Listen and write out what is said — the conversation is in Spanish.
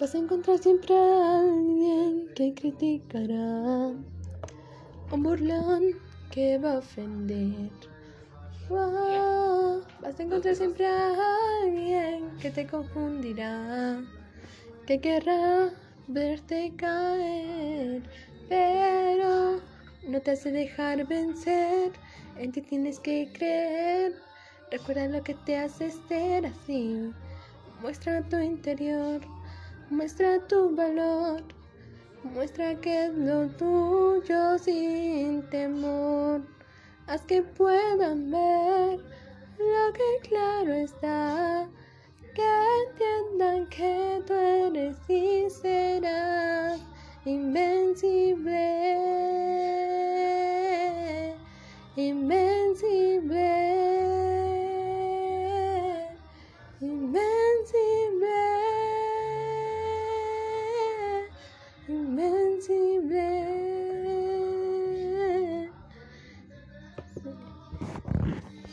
Vas a encontrar siempre a alguien que criticará. Un burlón que va a ofender. Vas a encontrar siempre a alguien que te confundirá. Que querrá verte caer. Pero no te hace dejar vencer. En ti tienes que creer. Recuerda lo que te hace ser así. Muestra tu interior. Muestra tu valor, muestra que es lo tuyo sin temor. Haz que puedan ver lo que claro está, que entiendan que tú eres y serás invencible, invencible, invencible.